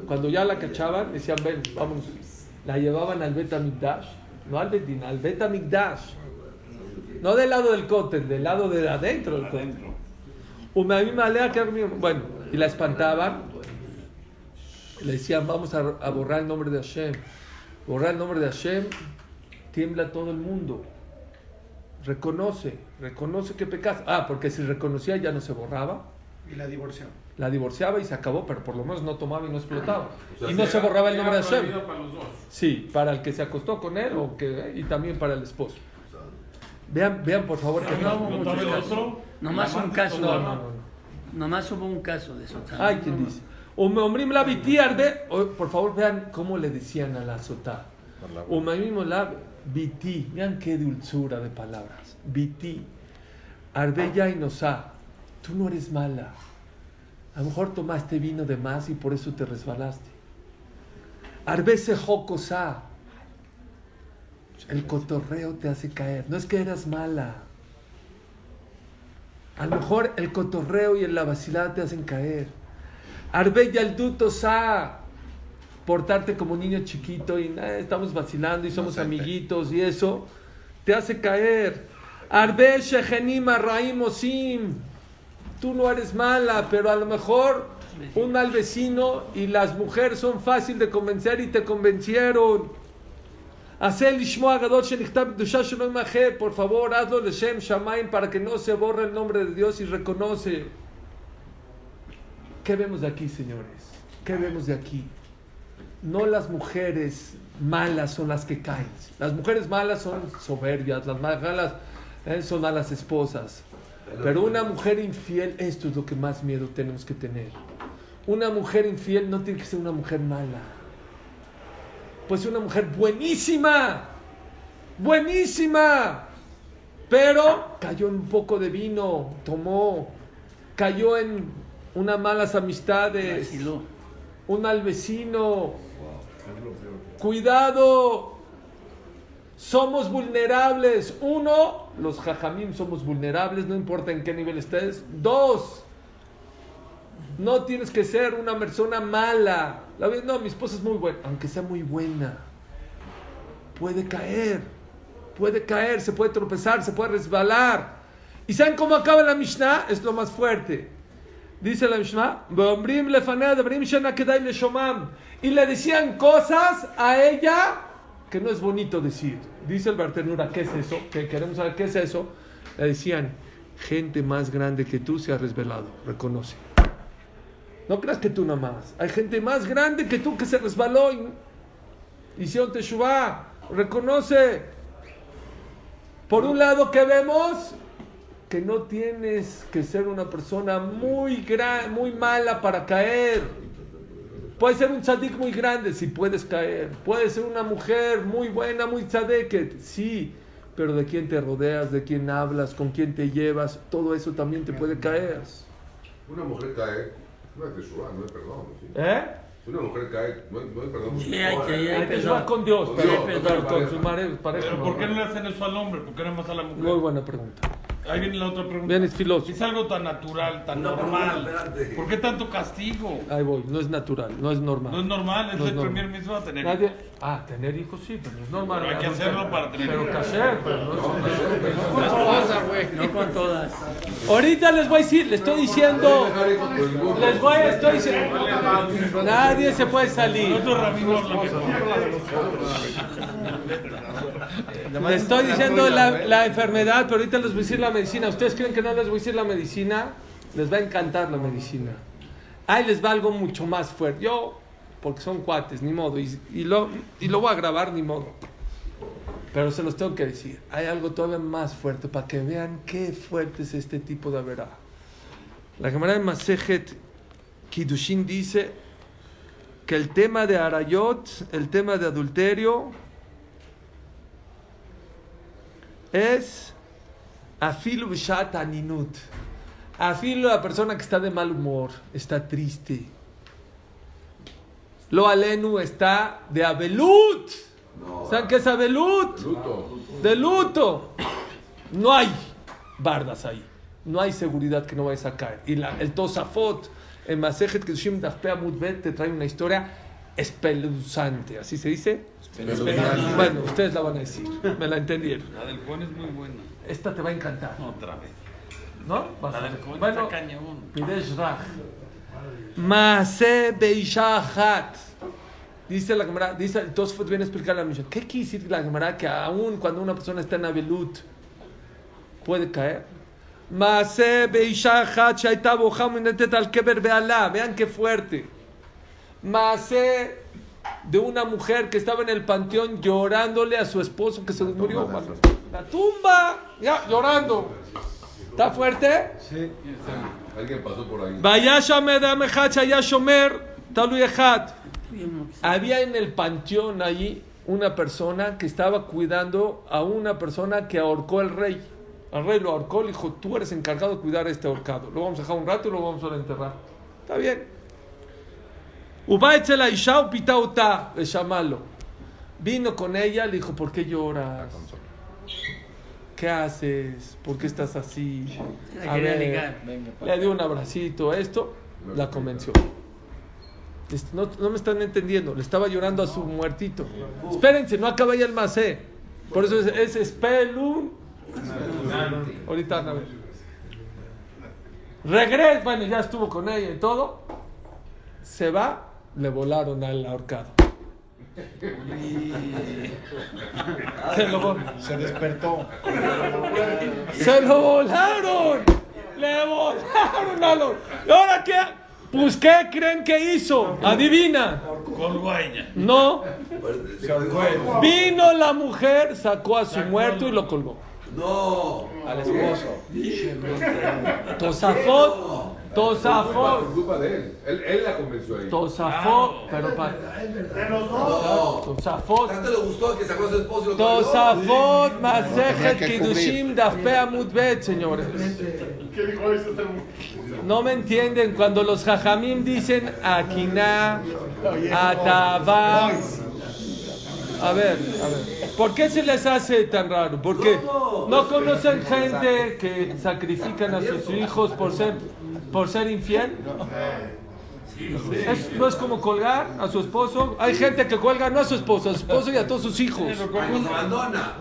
Cuando ya la cachaban, decían, ven, vámonos. La llevaban al Bet Amigdash. No al Bedín, al Bet Amigdash. No del lado del cótel, del lado de adentro del cótel. Bueno, y la espantaban. Le decían, vamos a, a borrar el nombre de Hashem. Borrar el nombre de Hashem, tiembla todo el mundo. Reconoce, reconoce que pecas. Ah, porque si reconocía ya no se borraba. Y la divorció. La divorciaba y se acabó, pero por lo menos no tomaba y no explotaba. O sea, y no sí se borraba el nombre de Hashem. prohibido para los dos. Sí, para el que se acostó con él o que, y también para el esposo. Vean, vean por favor que No. Nomás ¿La un caso. No, no. no. Nomás hubo un caso de eso. Ay, ¿quién dice? Umeomrim la. O- Por favor, vean cómo le decían a la sotá. Umeomrim la biti. Vean qué dulzura de palabras. Biti. Arbeya y nosá. Tú no eres mala. A lo mejor tomaste vino de más y por eso te resbalaste. Arbese jocosá. El cotorreo te hace caer. No es que eras mala. A lo mejor el cotorreo y la vacilada te hacen caer. Arbe Yalduto Sa. Portarte como niño chiquito y "Eh, estamos vacilando y somos amiguitos y eso te hace caer. Arbe Shechenim Arraim Osim. Tú no eres mala, pero a lo mejor un mal vecino y las mujeres son fácil de convencer y te convencieron. Por favor, hazlo de Shem Shamaim para que no se borre el nombre de Dios y reconoce. ¿Qué vemos de aquí, señores? ¿Qué vemos de aquí? No las mujeres malas son las que caen. Las mujeres malas son soberbias, las malas eh, son malas esposas. Pero una mujer infiel, esto es lo que más miedo tenemos que tener. Una mujer infiel no tiene que ser una mujer mala. Pues una mujer buenísima, buenísima, pero cayó en un poco de vino, tomó, cayó en unas malas amistades, un mal vecino. Cuidado, Somos vulnerables. Uno, los jajamim somos vulnerables, no importa en qué nivel estés. Dos, no tienes que ser una persona mala. La ve- no, mi esposa es muy buena, aunque sea muy buena. Puede caer, puede caer, se puede tropezar, se puede resbalar. ¿Y saben cómo acaba la Mishnah? Es lo más fuerte. Dice la Mishnah, y le decían cosas a ella que no es bonito decir. Dice el Bartenura, ¿qué es eso? Que queremos saber qué es eso. Le decían, gente más grande que tú se ha resbalado, reconoce. No creas que tú nada más. Hay gente más grande que tú que se resbaló y hicieron teshuvah. Reconoce. Por un lado, que vemos? Que no tienes que ser una persona muy, gran, muy mala para caer. Puedes ser un tzadik muy grande si puedes caer. Puedes ser una mujer muy buena, muy tzadeket. Sí, pero de quién te rodeas, de quién hablas, con quién te llevas, todo eso también te puede caer. Una mujer cae, no hay teshuva, no hay perdón. ¿sí? ¿Eh? Si una mujer cae, no hay, no hay perdón. Sí, hay que- hay con Dios, Con pero, Dios, pero con con su pareja. Pero no. ¿por qué no le hacen eso al hombre? ¿Por qué nada más a la mujer? Muy buena pregunta. Ahí viene la otra pregunta. Bien, es filósofo. Es algo tan natural, tan normal. ¿Por qué tanto castigo? Ahí voy, no es natural, no es normal. No es normal, es No es el normal. primer mismo a tener Nadie- Ah, tener hijos sí, pero no es normal. Pero hay que hacerlo para tener Pero hijos. cacher, pero no es No con todas, güey. No con todas. Ahorita les voy a decir, les estoy diciendo, les voy a, estoy diciendo, nadie se puede salir. Nosotros rabino Les estoy diciendo la, la enfermedad, pero ahorita les voy a decir la medicina. ¿Ustedes creen que no les voy a decir la medicina? Les va a encantar la medicina. Ahí les va algo mucho más fuerte. Yo, porque son cuates, ni modo. Y, y lo, y lo voy a grabar, ni modo. Pero se los tengo que decir. Hay algo todavía más fuerte para que vean qué fuerte es este tipo de verá. La Gemara de Masejet Kiddushin dice que el tema de Arayot, el tema de adulterio, es afilu b'shat aninut. Afilu la persona que está de mal humor, está triste. Lo alenu está de abelut. ¿Saben qué es abelut? De luto. No hay bardas ahí. No hay seguridad que no vayas a caer. Y la- el Tosafot, en Masejet Kedushim Dafpea Mudbet, te trae una historia espeluznante. ¿Así se dice? Bueno, ustedes la van a decir. Me la entendieron. La del Juan es muy buena. Esta te va a encantar. Otra vez. ¿No? Vas La a del. Juan Bueno, cañón. Pidesh Raj. Maase Beishahat. Dice la Gemara, dice el Tosfot viene a explicar la Mishnah. ¿Qué quiere decir la Gemara? Que aún cuando una persona está en Abelut puede caer. Maase Beishahat Shaita Boham Netet al Keber Bealá. Vean qué fuerte. Maase de una mujer que estaba en el panteón llorándole a su esposo que se murió. La tumba, ya llorando. ¿Está fuerte? Sí. Alguien pasó por ahí. Shaya Shomer. Había en el panteón allí una persona que estaba cuidando a una persona que ahorcó el rey. Al rey lo ahorcó, le dijo, tú eres encargado de cuidar a este ahorcado. Lo vamos a dejar un rato y lo vamos a enterrar. Está bien. Vino con ella, le dijo, ¿por qué lloras? ¿Qué haces? ¿Por qué estás así? A ver, le dio un abracito, esto, la convenció. Es- No, no me están entendiendo, le estaba llorando a su muertito. Espérense, no acaba ya el macé. Por eso es, es espelun. Ahorita a ver. Regresa, bueno, ya estuvo con ella y todo. Se va, le volaron al ahorcado. Se lo, vol- Se despertó. se lo volaron. Le volaron a los. ¿Y ahora qué? Pues, ¿qué creen que hizo? Adivina. No. Vino la mujer, sacó a su muerto y lo colgó. Al esposo. Tosafot. Por Tosafot. culpa de él. Él, él la convenció ahí. Tosafot. Pero para. Tosafot. Tanto le gustó que sacó a su esposo y lo Tosafot. Masejet Kidushim Dafpea Mutbet, señores. ¿Qué dijo eso? No me entienden cuando los jajamim dicen Akiná, Atavá. A ver, a ver. ¿Por qué se les hace tan raro? ¿Por qué? ¿No conocen gente que sacrifican a sus hijos por ser, por ser infiel? Es- no es como colgar a su esposo. Hay gente que cuelga no a su esposo, a su esposo y a todos sus hijos.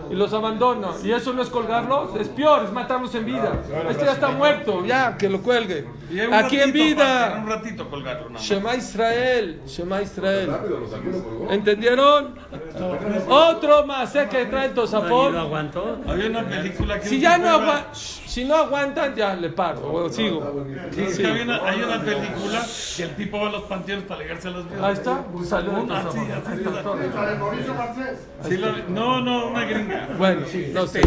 Y los abandona. Y eso no es colgarlos, es peor, es matarlos en vida. Este ya está muerto, ya, que lo cuelgue. Aquí en vida. Un ratito colgarlo. Shema Israel, Shema Israel. ¿Entendieron? Otro más, ¿eh? Que trae el tosafón. Había una película que Si ya no era- agua- si no aguantan, ya le paro o sigo. Sí, una- hay una película que el tipo va a los panteones para alegarse a los Ahí está, salió el Ah, sí, tosafón. así Ahí está. está todo. La de Mauricio Garcés. Sí, lo- no, no, una gringa. Bueno, no sé.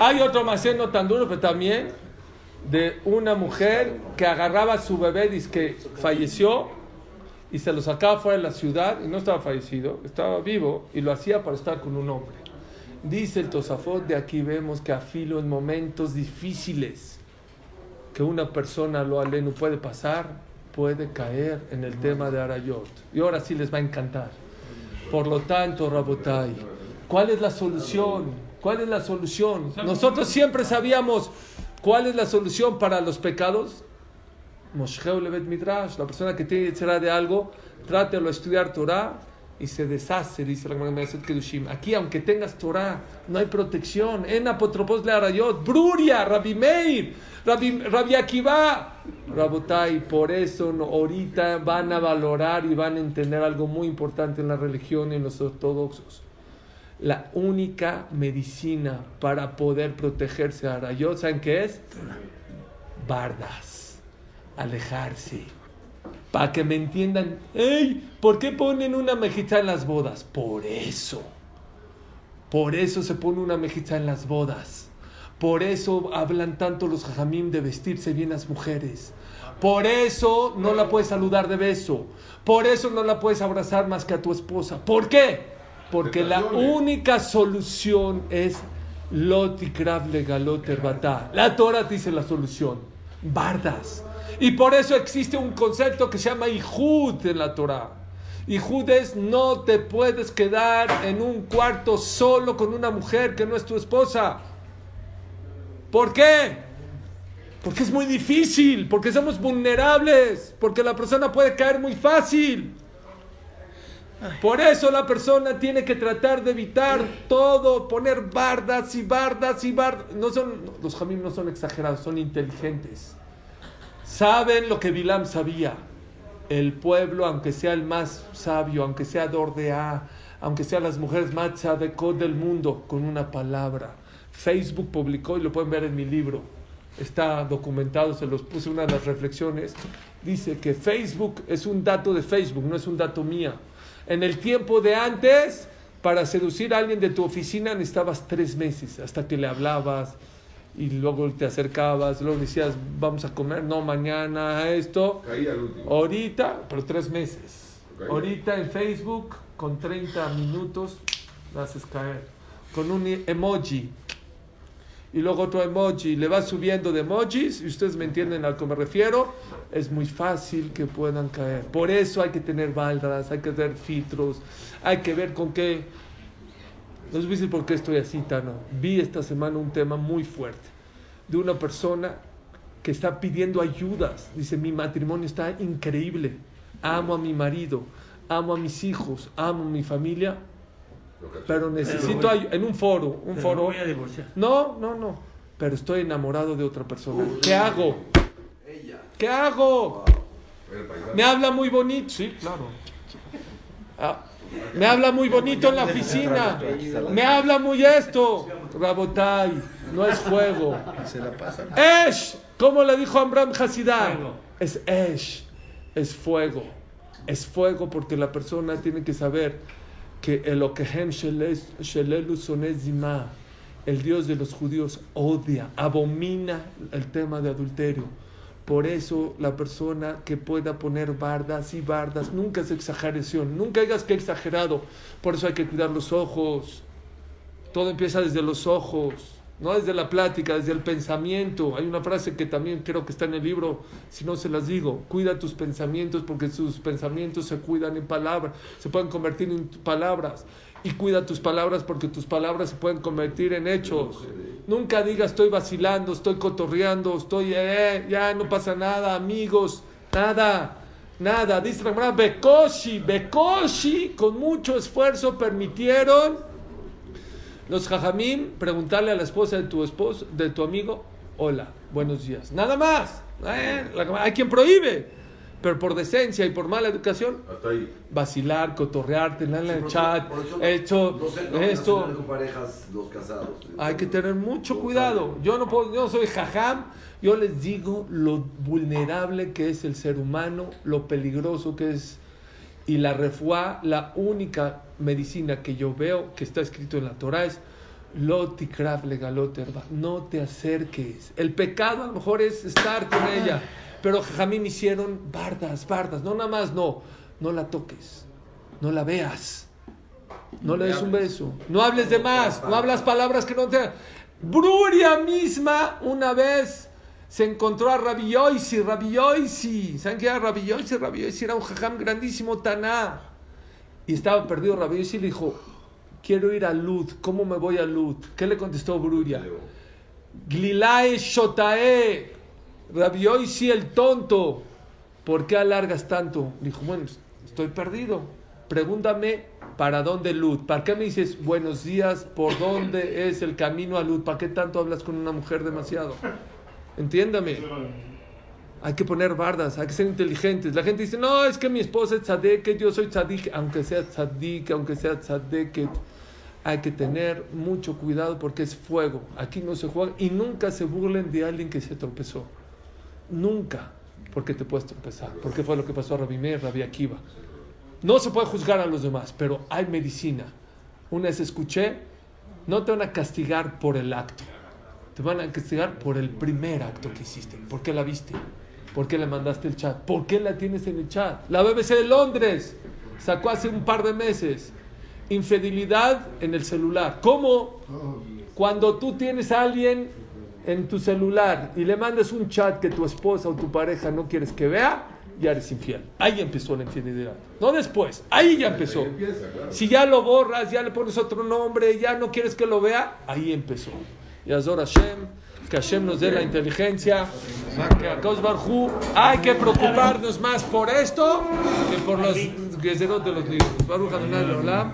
Hay otro macén no tan duro, pero también de una mujer que agarraba a su bebé, dice que falleció y se lo sacaba fuera de la ciudad y no estaba fallecido, estaba vivo y lo hacía para estar con un hombre. Dice el Tosafot, de aquí vemos que a filo en momentos difíciles que una persona lo aleno puede pasar, puede caer en el tema de Arayot. Y ahora sí les va a encantar. Por lo tanto, Rabotai, ¿cuál es la solución? ¿Cuál es la solución? Nosotros siempre sabíamos cuál es la solución para los pecados. Mosheu Levet Midrash, la persona que tiene será de algo, trátelo a estudiar Torah y se deshace, dice la Kedushim. Aquí, aunque tengas Torah, no hay protección. En apotropos le arayot, Bruria, Rabbi Meir, Rabbi, Rabbi Akiva, Rabotai. Por eso no- ahorita van a valorar y van a entender algo muy importante en la religión y en los ortodoxos. La única medicina para poder protegerse a arayot, ¿saben qué es? Bardas alejarse. Para que me entiendan, ¡Ey! ¿Por qué ponen una mejita en las bodas? Por eso. Por eso se pone una mejita en las bodas. Por eso hablan tanto los jajamim de vestirse bien las mujeres. Por eso no la puedes saludar de beso. Por eso no la puedes abrazar más que a tu esposa. ¿Por qué? Porque la única solución es lotikrav legaloter batá. La Torah dice la solución. Bardas. Y por eso existe un concepto que se llama Ijud en la Torah. Ijud es no te puedes quedar en un cuarto solo con una mujer que no es tu esposa. ¿Por qué? Porque es muy difícil, porque somos vulnerables, porque la persona puede caer muy fácil. Por eso la persona tiene que tratar de evitar todo, poner bardas y bardas y bardas. No son, los jamim no son exagerados, son inteligentes. Saben lo que Bilam sabía. El pueblo, aunque sea el más sabio, aunque sea Dordea, aunque sean las mujeres más tzadekot del mundo, con una palabra. Facebook publicó, y lo pueden ver en mi libro, está documentado, se los puse una de las reflexiones, dice que Facebook es un dato de Facebook, no es un dato mía. En el tiempo de antes, para seducir a alguien de tu oficina necesitabas tres meses, hasta que le hablabas y luego te acercabas, luego decías, vamos a comer, no, mañana, esto. Caí al último. Ahorita, pero tres meses. Ahorita en Facebook, con 30 minutos, la haces caer. Con un emoji. Y luego otro emoji. Le vas subiendo de emojis, y ustedes me entienden a lo que me refiero. Es muy fácil que puedan caer. Por eso hay que tener baldas, hay que tener filtros, hay que ver con qué. No les voy a decir por qué estoy así, Tano. Vi esta semana un tema muy fuerte de una persona que está pidiendo ayudas. Dice, mi matrimonio está increíble. Amo a mi marido, amo a mis hijos, amo a mi familia, pero necesito ayuda. En un foro, un Pero foro. voy a divorciar. No, no, no. Pero estoy enamorado de otra persona. ¿Qué hago? ¿Qué hago? Me habla muy bonito. Sí, claro. Ah, me habla muy bonito en la oficina. Me habla muy esto. Rabotai, no es fuego. Se la pasan. Esh, como le dijo Amram Hasidá, es Esh, es fuego. Es fuego porque la persona tiene que saber que el Okehem Shelelu Sonezima, el Dios de los judíos, odia, abomina el tema de adulterio. Por eso la persona que pueda poner bardas y bardas, nunca es exageración, nunca digas que exagerado. Por eso hay que cuidar los ojos. Todo empieza desde los ojos. No desde la plática, desde el pensamiento. Hay una frase que también creo que está en el libro, si no se las digo, cuida tus pensamientos porque tus pensamientos se cuidan en palabras, se pueden convertir en palabras. Y cuida tus palabras porque tus palabras se pueden convertir en hechos. Nunca digas estoy vacilando, estoy cotorreando, estoy, eh, ya no pasa nada, amigos, nada. Nada, dice Bekoshi, Bekoshi, con mucho esfuerzo permitieron los jajamim preguntarle a la esposa de tu esposo, de tu amigo, hola, buenos días. Nada más. Eh, hay quien prohíbe, pero por decencia y por mala educación, Hasta ahí. vacilar, en el chat, eso esto, no se- no esto. relacionar con parejas, los casados. Hay que tener mucho cuidado. Yo no puedo, yo no soy jajam. Yo les digo lo vulnerable que es el ser humano, lo peligroso que es. Y la refuá, la única medicina que yo veo que está escrito en la Torah es lo tikrav legalot herba. No te acerques. El pecado a lo mejor es estar con ella. Pero jajamim hicieron bardas, bardas. No nada más, no. No la toques. No la veas. No le des un beso. No hables de más. No hablas palabras que no te. Bruria misma una vez se encontró a Rabbi Yoisi. Rabbi Yoisi. ¿Saben qué era Rabbi Yoisi? Rabbi Yoisi era un jajam grandísimo, Taná. Y estaba perdido Rabbi Yoisi y le dijo: Quiero ir a Lud. ¿Cómo me voy a Lud? ¿Qué le contestó Bruria? Glilae Shotae. Rabbi Yoisi el tonto. ¿Por qué alargas tanto? Dijo: Bueno, estoy perdido. Pregúntame para dónde Lud. ¿Para qué me dices buenos días? ¿Por dónde es el camino a Lud? ¿Para qué tanto hablas con una mujer demasiado? Entiéndame. Hay que poner bardas, hay que ser inteligentes. La gente dice, no, es que mi esposa es tzadeket, yo soy tzadik. Aunque sea tzadik, aunque sea tzadeket, hay que tener mucho cuidado porque es fuego. Aquí no se juega y nunca se burlen de alguien que se tropezó. Nunca, porque te puedes tropezar. Porque fue lo que pasó a Rabbi Meir, Rabbi Akiva. No se puede juzgar a los demás, pero hay medicina. Una vez escuché, no te van a castigar por el acto. Te van a castigar por el primer acto que hiciste. ¿Por qué la viste? ¿Por qué le mandaste el chat? ¿Por qué la tienes en el chat? La BBC de Londres sacó hace un par de meses infidelidad en el celular. ¿Cómo? Cuando tú tienes a alguien en tu celular y le mandas un chat que tu esposa o tu pareja no quieres que vea, ya eres infiel. Ahí empezó la infidelidad. No después, ahí ya empezó. Si ya lo borras, ya le pones otro nombre, ya no quieres que lo vea, ahí empezó. Y Azor Hashem, que Hashem nos dé la inteligencia, que a Kadosh Baruj Hu, hay que preocuparnos más por esto que por los guerreros de los libros. Baruch Adonai.